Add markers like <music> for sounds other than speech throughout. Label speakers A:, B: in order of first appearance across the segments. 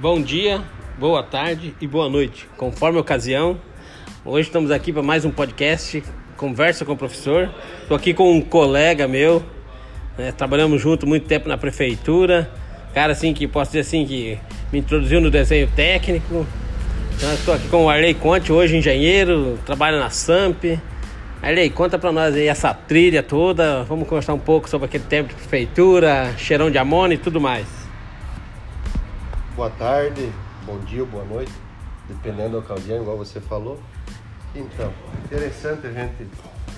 A: Bom dia, boa tarde e boa noite, conforme a ocasião. Hoje estamos aqui para mais um podcast, Conversa com o Professor. Estou aqui com um colega meu, né, trabalhamos junto muito tempo na prefeitura. Cara assim que posso dizer assim que me introduziu no desenho técnico. Estou aqui com o Arley Conte, hoje engenheiro, trabalha na SAMP. Arley, conta para nós aí essa trilha toda. Vamos conversar um pouco sobre aquele tempo de prefeitura, cheirão de amônia e tudo mais
B: boa tarde, bom dia, boa noite, dependendo da ocasião, igual você falou. Então, interessante a gente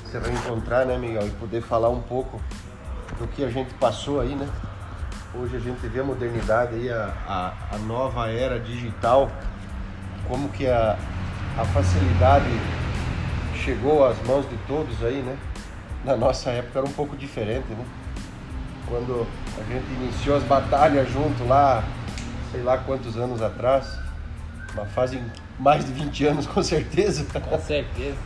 B: se reencontrar, né, Miguel, e poder falar um pouco do que a gente passou aí, né? Hoje a gente vê a modernidade aí, a, a, a nova era digital, como que a, a facilidade chegou às mãos de todos aí, né? Na nossa época era um pouco diferente, né? Quando a gente iniciou as batalhas junto lá, sei lá quantos anos atrás. Uma fase mais de 20 anos, com certeza.
A: Com certeza.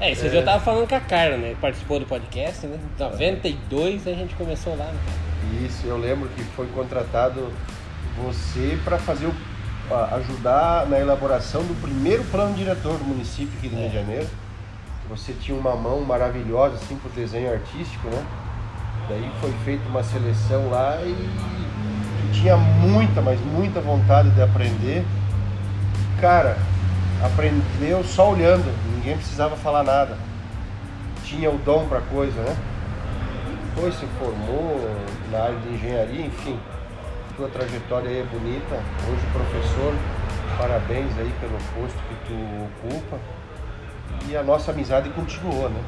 A: É, isso é. já tava falando com a Carla, né? Participou do podcast, né? Em 92 a gente começou lá, né?
B: Isso, eu lembro que foi contratado você para fazer o, ajudar na elaboração do primeiro plano diretor do município aqui do é. Rio de Janeiro. Você tinha uma mão maravilhosa assim pro desenho artístico, né? Daí foi feita uma seleção lá e tinha muita, mas muita vontade de aprender. Cara, aprendeu só olhando, ninguém precisava falar nada. Tinha o dom para coisa, né? Depois se formou na área de engenharia, enfim. Tua trajetória aí é bonita. Hoje professor, parabéns aí pelo posto que tu ocupa. E a nossa amizade continuou, né?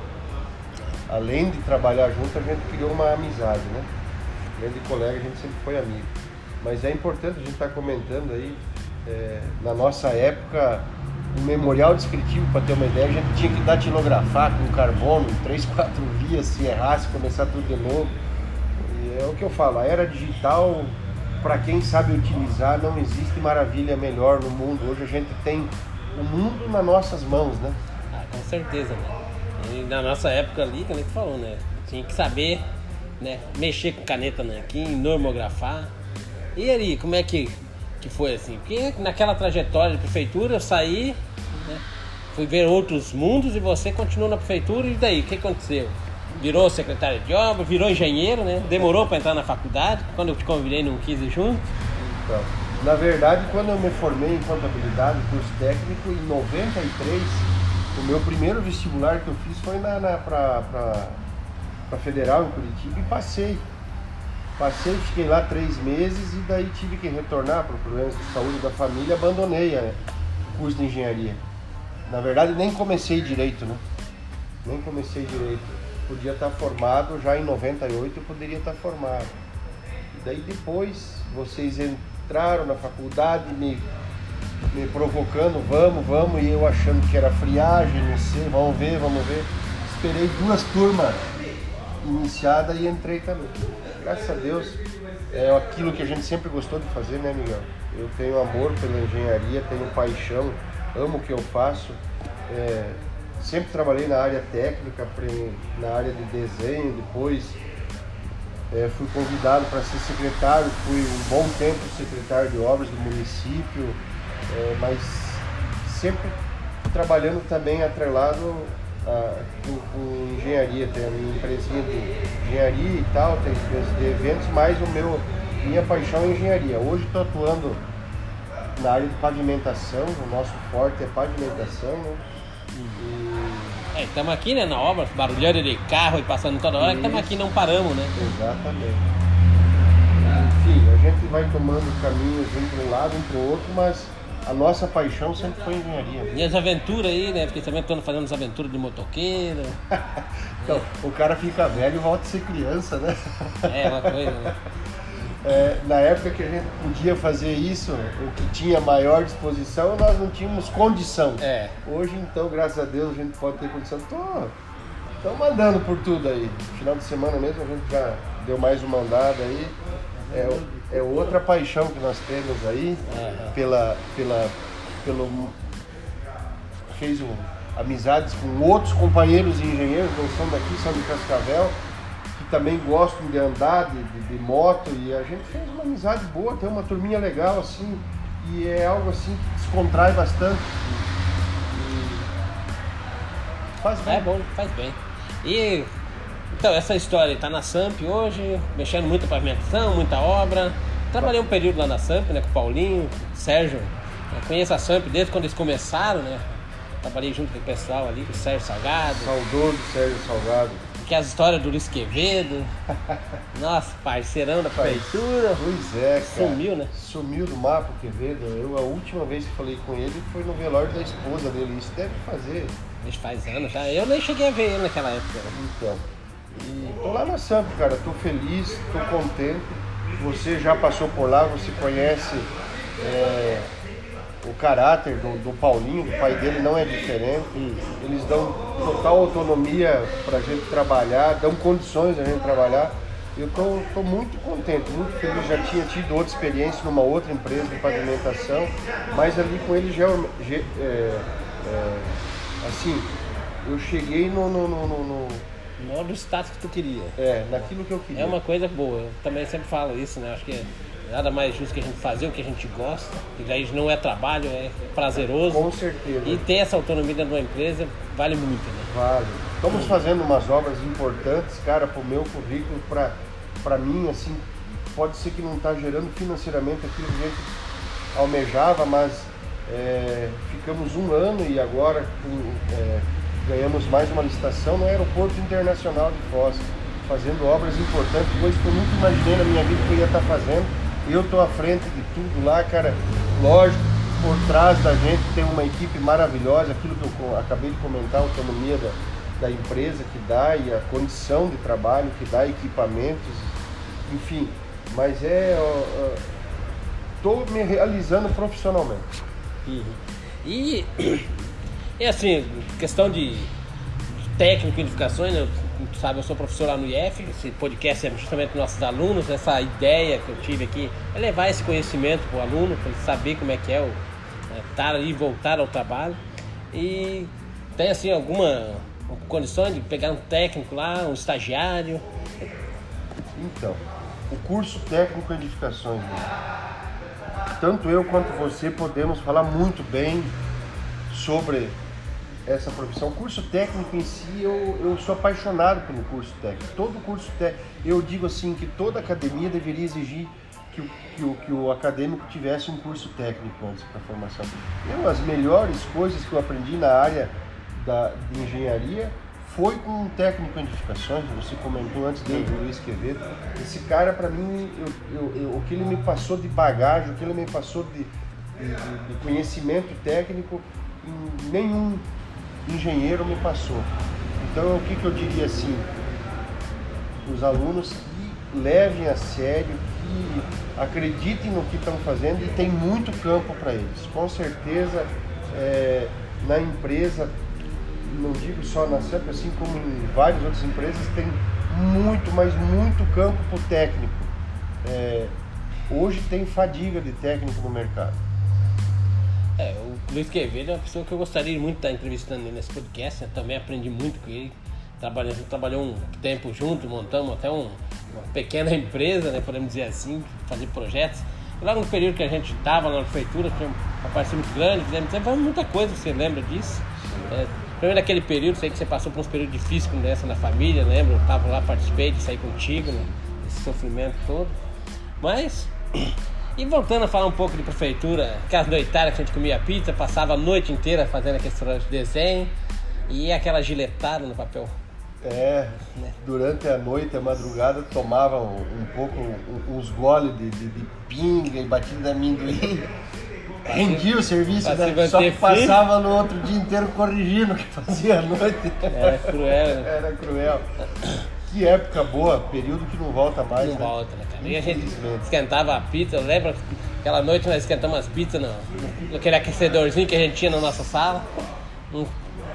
B: Além de trabalhar junto, a gente criou uma amizade, né? Além de colega, a gente sempre foi amigo. Mas é importante a gente estar tá comentando aí, é, na nossa época, um memorial descritivo, para ter uma ideia, a gente tinha que datilografar com carbono, três, <laughs> quatro vias, se errasse, começar tudo de novo. E é o que eu falo, a era digital, para quem sabe utilizar, não existe maravilha melhor no mundo. Hoje a gente tem o mundo nas nossas mãos, né?
A: Ah, com certeza, né? E na nossa época ali, que a gente falou, né? Tinha que saber né, mexer com caneta nanquim, normografar. E ali, como é que, que foi assim? Porque naquela trajetória de prefeitura eu saí, né, fui ver outros mundos e você continuou na prefeitura e daí, o que aconteceu? Virou secretário de obra, virou engenheiro, né? Demorou para entrar na faculdade, quando eu te convidei não quis ir junto.
B: Então, na verdade, quando eu me formei em contabilidade, curso técnico, em 93, o meu primeiro vestibular que eu fiz foi na, na para Federal em Curitiba e passei. Passei, fiquei lá três meses e daí tive que retornar por problemas de saúde da família, abandonei o curso de engenharia. Na verdade nem comecei direito, né? Nem comecei direito. Podia estar formado, já em 98 eu poderia estar formado. E daí depois vocês entraram na faculdade me, me provocando, vamos, vamos, e eu achando que era friagem, não sei, vamos ver, vamos ver. Esperei duas turmas iniciadas e entrei também graças a Deus, é aquilo que a gente sempre gostou de fazer, né, Miguel? Eu tenho amor pela engenharia, tenho paixão, amo o que eu faço. É, sempre trabalhei na área técnica, na área de desenho, depois é, fui convidado para ser secretário, fui um bom tempo secretário de obras do município, é, mas sempre trabalhando também atrelado com, com, engenharia, tem a minha empresinha de engenharia e tal, tem empresas de eventos, mas o meu, minha paixão é engenharia. Hoje estou atuando na área de pavimentação, o nosso forte é pavimentação, né?
A: E... É, estamos aqui né, na obra, barulhando de carro e passando toda hora, estamos aqui não paramos, né?
B: Exatamente. Enfim, a gente vai tomando caminhos um para um lado, um para o outro, mas a nossa paixão sempre foi engenharia.
A: E as aventuras aí, né? Porque também estamos fazendo as aventuras de motoqueiro. <laughs>
B: então, o cara fica velho e volta a ser criança, né?
A: É, uma coisa, né? <laughs>
B: É, na época que a gente podia fazer isso, o que tinha maior disposição, nós não tínhamos condição.
A: É.
B: Hoje, então, graças a Deus, a gente pode ter condição. Tô, mandando por tudo aí. Final de semana mesmo a gente já deu mais uma andada aí. É, é outra paixão que nós temos aí uhum. pela, pela, pelo fez um, amizades com outros companheiros e engenheiros, não são daqui, são de Cascavel, que também gostam de andar de, de, de, moto e a gente fez uma amizade boa, tem uma turminha legal assim. e é algo assim que descontrai bastante. E faz bem.
A: É bom, faz bem. E então, essa história está na SAMP hoje, mexendo muito com pavimentação, muita obra. Trabalhei um período lá na SAMP, né, com o Paulinho, Sérgio. Eu conheço a SAMP desde quando eles começaram, né? Trabalhei junto com o pessoal ali, com o Sérgio Salgado.
B: Saudoso Sérgio Salgado.
A: Que é as histórias do Luiz Quevedo. <laughs> Nossa, parceirão da prefeitura.
B: Pois é, cara.
A: Sumiu, né?
B: Sumiu do mapa o Quevedo. Eu, a última vez que falei com ele foi no velório da esposa dele. Isso deve fazer.
A: Isso faz anos já. Eu nem cheguei a ver ele naquela época. né?
B: Então. E tô lá na Samp, cara. Tô feliz, tô contente. Você já passou por lá, você conhece é, o caráter do, do Paulinho, o pai dele não é diferente. Eles dão total autonomia pra gente trabalhar, dão condições a gente trabalhar. Eu tô, tô muito contente, muito feliz. Já tinha tido outra experiência numa outra empresa de pavimentação, mas ali com ele já é, é, assim, eu cheguei no, no- no- no-
A: Não do status que tu queria.
B: é, naquilo que eu queria.
A: É uma coisa boa. Eu também sempre falo isso, né? Acho que nada mais justo que a gente fazer o que a gente gosta. E daí não é trabalho, é prazeroso.
B: Com certeza.
A: E ter essa autonomia dentro de uma empresa vale muito, né?
B: Vale. Estamos fazendo umas obras importantes, cara, pro meu currículo, pra, pra mim, assim, pode ser que não está gerando financeiramente aquilo que a gente almejava, mas é, ficamos um ano e agora com, é, ganhamos mais uma licitação no Aeroporto Internacional de Foz, fazendo obras importantes, coisas que eu nunca imaginei na minha vida que eu ia estar fazendo. Eu estou à frente de tudo lá, cara. Lógico, por trás da gente tem uma equipe maravilhosa, aquilo que eu acabei de comentar, a autonomia da, da empresa que dá e a condição de trabalho que dá, equipamentos, enfim. Mas é. Estou me realizando profissionalmente.
A: E, e assim, questão de técnico e edificações, né? Sabe, eu sou professor lá no IF, esse podcast é justamente para nossos alunos, essa ideia que eu tive aqui é levar esse conhecimento para o aluno, para ele saber como é que é o né, estar ali e voltar ao trabalho. E tem assim alguma condição de pegar um técnico lá, um estagiário.
B: Então, o curso técnico em edificações, né? tanto eu quanto você podemos falar muito bem sobre essa profissão. O curso técnico em si, eu, eu sou apaixonado pelo curso técnico. Todo curso técnico, eu digo assim que toda academia deveria exigir que o, que o, que o acadêmico tivesse um curso técnico antes para formação. Eu, as melhores coisas que eu aprendi na área da, de engenharia foi com um técnico em edificações, você comentou antes dele, o Luiz Quevedo. Esse cara, para mim, eu, eu- eu- o que ele me passou de bagagem, o que ele me passou de, de- de- conhecimento técnico, nenhum engenheiro me passou. Então, o que, que eu diria assim? Os alunos que levem a sério, que acreditem no que estão fazendo e tem muito campo para eles. Com certeza, é, na empresa não digo só na CEP, assim como em várias outras empresas, tem muito, mas muito campo para o técnico. É, hoje tem fadiga de técnico no mercado.
A: Luiz Quevedo é uma pessoa que eu gostaria muito de estar entrevistando nesse podcast. Eu também aprendi muito com ele. Gente trabalhou um tempo junto, montamos até um- uma pequena <laughs> empresa, né, podemos dizer assim, fazer projetos. E logo no período que a gente estava na prefeitura, tinha uma parceria muito grande, fizemos muita coisa, você lembra disso? É, primeiro naquele período, sei que você passou por uns períodos difíceis como essa na família, lembra? Eu estava lá, participei de sair contigo, né, esse sofrimento todo. Mas <clears throat> e voltando a falar um pouco de prefeitura, aquelas noitadas que a gente comia pizza, passava a noite inteira fazendo aquele de desenho e aquela giletada no papel.
B: É, durante a noite, a madrugada, tomava um, um pouco, um- uns goles de, de, de pinga e batida de amendoim. Rendia o serviço,
A: se
B: né? só que passava no outro dia inteiro corrigindo o que fazia à noite.
A: Era cruel, né?
B: Era cruel. Que época boa, período que não volta mais.
A: Não
B: né?
A: volta, né? E a gente esquentava a pizza, eu lembro aquela noite nós esquentamos as pizzas no, naquele aquecedorzinho que a gente tinha na nossa sala.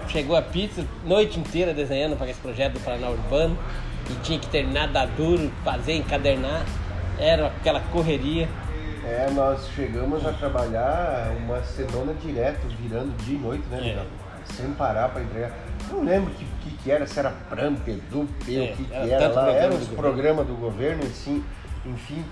A: Chegou a pizza, noite inteira desenhando para esse projeto do Paraná Urbano. E tinha que terminar, dar duro, fazer, encadernar. Era aquela correria.
B: É, nós chegamos a trabalhar uma semana direto, virando dia e noite, né,
A: É.
B: Sem parar para entregar. Não lembro o que, que, que era, se era PRAM, PEDU, P,
A: É,
B: o que, que
A: era
B: era lá.
A: do
B: os
A: governo.
B: programas do governo, assim, enfim.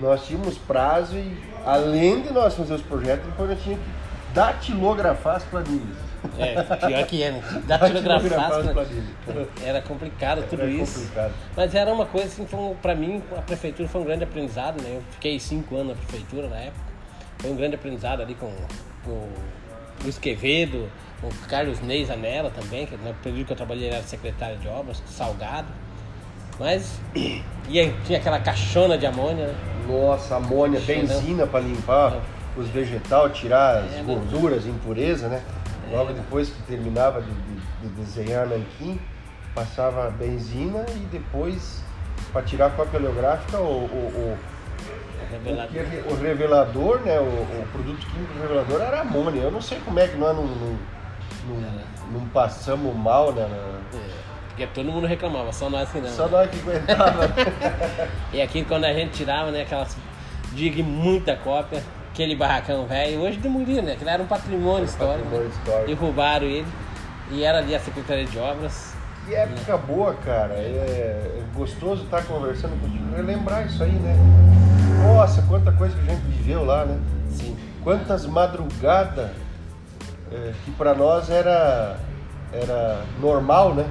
B: Nós tínhamos prazo e Além de nós fazer os projetos, depois nós tínhamos que datilografar as planilhas.
A: É, pior que é, né? <laughs>
B: Datilografar as
A: né?
B: planilhas.
A: Era complicado tudo
B: Era
A: isso.
B: complicado.
A: Mas era uma coisa assim, foi um- pra mim, a prefeitura foi um grande aprendizado, né? Eu fiquei cinco anos na prefeitura na época. Foi um grande aprendizado ali com, com o Luiz Quevedo, com o Carlos Ney Zanella também, que no período que eu trabalhei era secretário de obras, Salgado. Mas e aí, tinha aquela caixona de amônia, né?
B: Nossa, amônia,
A: Cheio,
B: benzina para limpar os vegetais, tirar as
A: É, mas-
B: gorduras, impureza, né? Logo depois que terminava de, de- de desenhar nanquim, passava benzina e depois, para tirar a cópia oleográfica, o, o, o,
A: Revelado.
B: o revelador, né? O, produto químico revelador era amônia. Eu não sei como é que nós não, não, não- não passamos mal, né? na-
A: É, Porque todo mundo reclamava, só nós que não.
B: Só nós que aguentava. <laughs>
A: E aqui quando a gente tirava, né, aquelas dig muita cópia, aquele barracão velho, hoje demoliram, né? Aquilo era um patrimônio histórico.
B: Patrimônio
A: né?
B: histórico.
A: Derrubaram ele. E era ali a Secretaria de Obras.
B: Que época boa, cara. É, é gostoso estar conversando contigo. Relembrar isso aí, né? Nossa, quanta coisa que a gente viveu lá, né?
A: Sim.
B: Quantas madrugadas é, que pra nós era, era normal, né?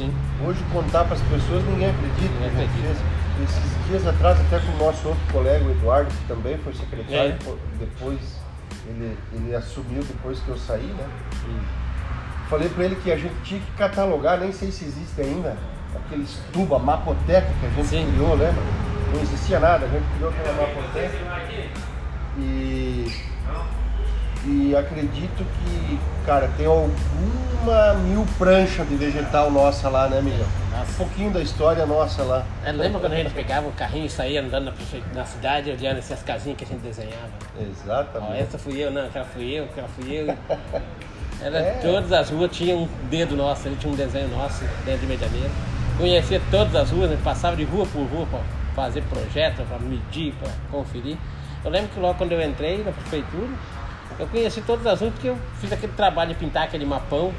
A: Sim.
B: Hoje contar para as pessoas ninguém acredita.
A: Ninguém acredita.
B: Esses dias atrás, até com o nosso outro colega, o Eduardo, que também foi secretário,
A: É.
B: depois ele, ele assumiu depois que eu saí, né? Falei pra ele que a gente tinha que catalogar, nem sei se existe ainda, aqueles tuba, mapoteca que a gente
A: Sim.
B: criou, lembra? Não existia nada, a gente criou aquela mapoteca. E, e acredito que, cara, tem alguma mil pranchas de vegetal nossa lá, né, Miguel?
A: Nossa.
B: Um pouquinho da história nossa lá.
A: É, lembra quando a gente pegava o carrinho e saía andando na, na cidade, olhando essas casinhas que a gente desenhava? Ó,
B: Exatamente.
A: essa fui eu, não, aquela fui eu, aquela fui eu. <laughs> Era,
B: É.
A: Todas as ruas tinham um dedo nosso, ele tinha um desenho nosso dentro de Medianeira. Conhecia todas as ruas, a gente passava de rua por rua para fazer projeto, para medir, para conferir. Eu lembro que logo quando eu entrei na prefeitura, eu conheci todas as ruas porque eu fiz aquele trabalho de pintar aquele mapão,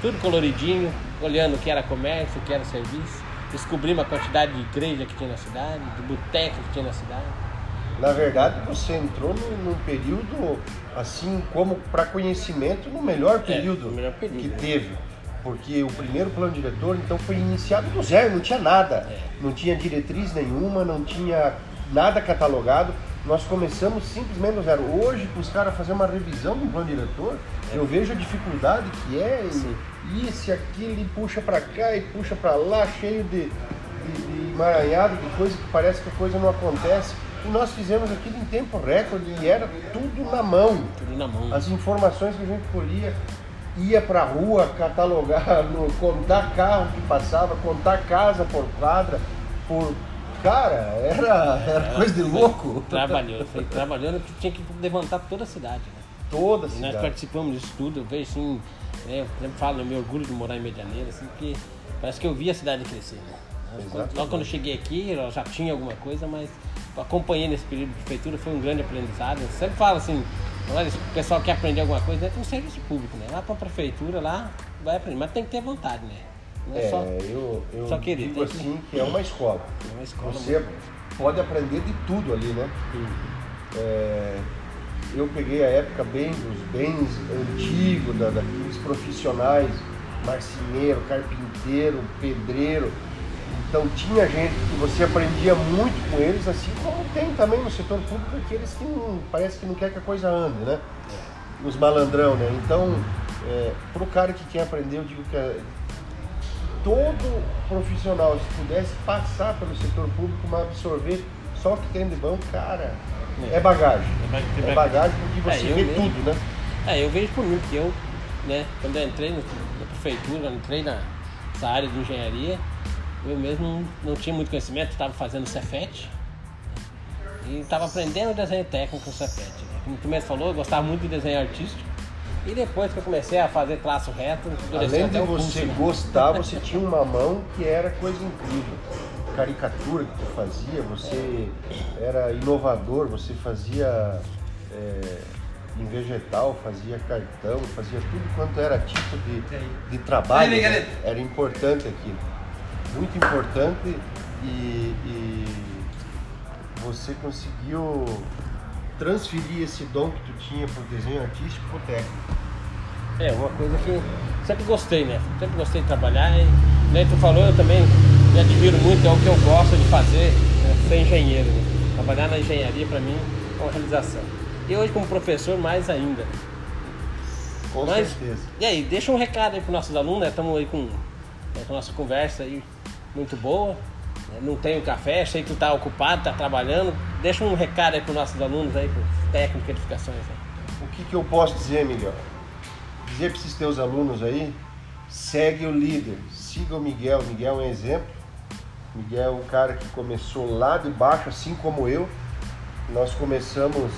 A: tudo coloridinho, olhando o que era comércio, o que era serviço. Descobrimos a quantidade de igreja que tinha na cidade, de boteca que tinha na cidade.
B: Na verdade, você entrou num, período, assim, como para conhecimento, no melhor período,
A: no melhor período,
B: que
A: né?
B: teve. Porque o primeiro plano diretor, então, foi iniciado do zero, não tinha nada.
A: É.
B: Não tinha diretriz nenhuma, não tinha nada catalogado. Nós começamos simplesmente do zero. Hoje, para os caras fazerem uma revisão do plano diretor, eu vejo a dificuldade que é. E isso e aquilo, e puxa para cá e puxa para lá, cheio de, de, de emaranhado, de coisa que parece que a coisa não acontece. E nós fizemos aquilo em tempo recorde e era tudo na mão.
A: Tudo na mão.
B: As informações que a gente colhia, ia pra rua catalogar, no- <laughs> contar carro que passava, contar casa por quadra, por. Cara, era, era coisa de louco.
A: Trabalhou, foi trabalhando que tinha que levantar toda a cidade. Né?
B: Toda a
A: E nós
B: cidade.
A: participamos disso tudo, eu vejo assim, né, eu sempre falo, eu me orgulho de morar em Medianeira, assim, porque parece que eu vi a cidade crescer, né?
B: Exatamente.
A: Logo quando eu cheguei aqui, eu já tinha alguma coisa, mas acompanhei nesse período de prefeitura, foi um grande aprendizado. Eu sempre falo assim, olha, se o pessoal quer aprender alguma coisa, entra no serviço público, né? Lá pra prefeitura, lá vai aprender, mas tem que ter vontade, né? Não é,
B: É,
A: só
B: eu, eu
A: só querer,
B: digo
A: tem que-
B: assim que é uma escola.
A: é uma escola.
B: Você pode aprender de tudo ali, né? É, eu peguei a época bem dos bens antigos, da, daqueles profissionais, marceneiro, carpinteiro, pedreiro. Então tinha gente que você aprendia muito com eles, assim como tem também no setor público aqueles que não, parece que não quer que a coisa ande, né? Os malandrão, né? Então, é, pro cara que quer aprender, eu digo que é, todo profissional, se pudesse passar pelo setor público, mas absorver só o que tem de bom, cara,
A: É.
B: é bagagem.
A: É ba-
B: É bagagem porque
A: É,
B: você
A: eu
B: vê
A: mesmo.
B: tudo, né?
A: É, eu vejo por mim, porque eu, né, quando eu entrei na prefeitura, entrei na- nessa área de engenharia, eu mesmo não, não tinha muito conhecimento, estava fazendo Cefet e estava aprendendo desenho técnico no Cefet. Né? Como tu mesmo falou, eu gostava muito de desenho artístico. E depois que eu comecei a fazer traço reto,
B: Além de você
A: né?
B: gostar, <laughs> você tinha uma mão que era coisa incrível. Caricatura que tu fazia, você era inovador, você fazia é, em vegetal, fazia cartão, fazia tudo quanto era tipo de, de trabalho.
C: Aí,
B: né?
C: galera.
B: Era importante aquilo. Muito importante e, e você conseguiu transferir esse dom que tu tinha pro desenho artístico pro técnico?
A: É, uma coisa que sempre gostei, né? Sempre gostei de trabalhar e, nem tu falou, eu também me admiro muito, é o que eu gosto de fazer, né? ser engenheiro. Né? Trabalhar na engenharia para mim é uma realização. E hoje como professor mais ainda.
B: Com
A: Mas,
B: certeza.
A: E aí, deixa um recado aí pros nossos alunos, né? Estamos aí com, né, com a nossa conversa aí muito boa. Não tem o café, sei que tu tá ocupado, tá trabalhando. Deixa um recado aí pros nossos alunos aí, pros técnicos de edificações. Né?
B: O que, que eu posso dizer, Miguel? Dizer para esses teus alunos aí, segue o líder, siga o Miguel. Miguel é um exemplo. Miguel é um cara que começou lá de baixo, assim como eu. Nós começamos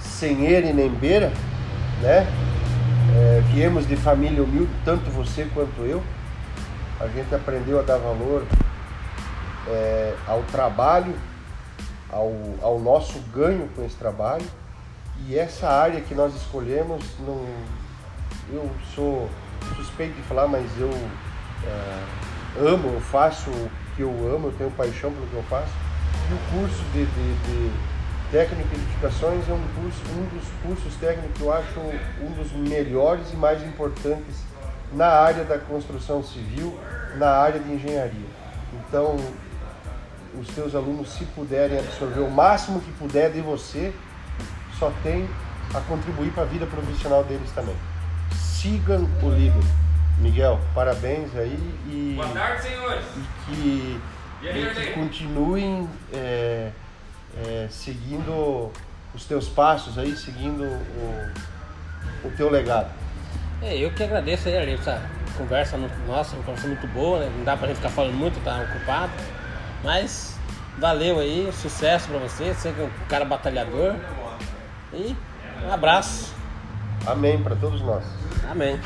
B: sem ele nem beira, né? É, viemos de família humilde, tanto você quanto eu. A gente aprendeu a dar valor é, ao trabalho, ao, ao nosso ganho com esse trabalho. E essa área que nós escolhemos, não, eu sou suspeito de falar, mas eu é, amo, eu faço o que eu amo, eu tenho paixão pelo que eu faço. E o curso de, de, de técnico em edificações é um, curso, um dos cursos técnicos que eu acho um dos melhores e mais importantes na área da construção civil, na área de engenharia. Então, os teus alunos, se puderem absorver o máximo que puder de você, só tem a contribuir para a vida profissional deles também. Sigam o líder. Miguel, parabéns aí e,
C: Boa tarde, senhores.
B: e que,
C: E aí,
B: e que continuem é, é, seguindo os teus passos aí, seguindo o, o teu legado.
A: É, eu que agradeço aí, Arley, essa conversa no- nossa, uma conversa muito boa, né? Não dá pra gente ficar falando muito, tá ocupado. Mas valeu aí, sucesso pra você, você que é um cara batalhador. E um abraço.
B: Amém para todos nós.
A: Amém.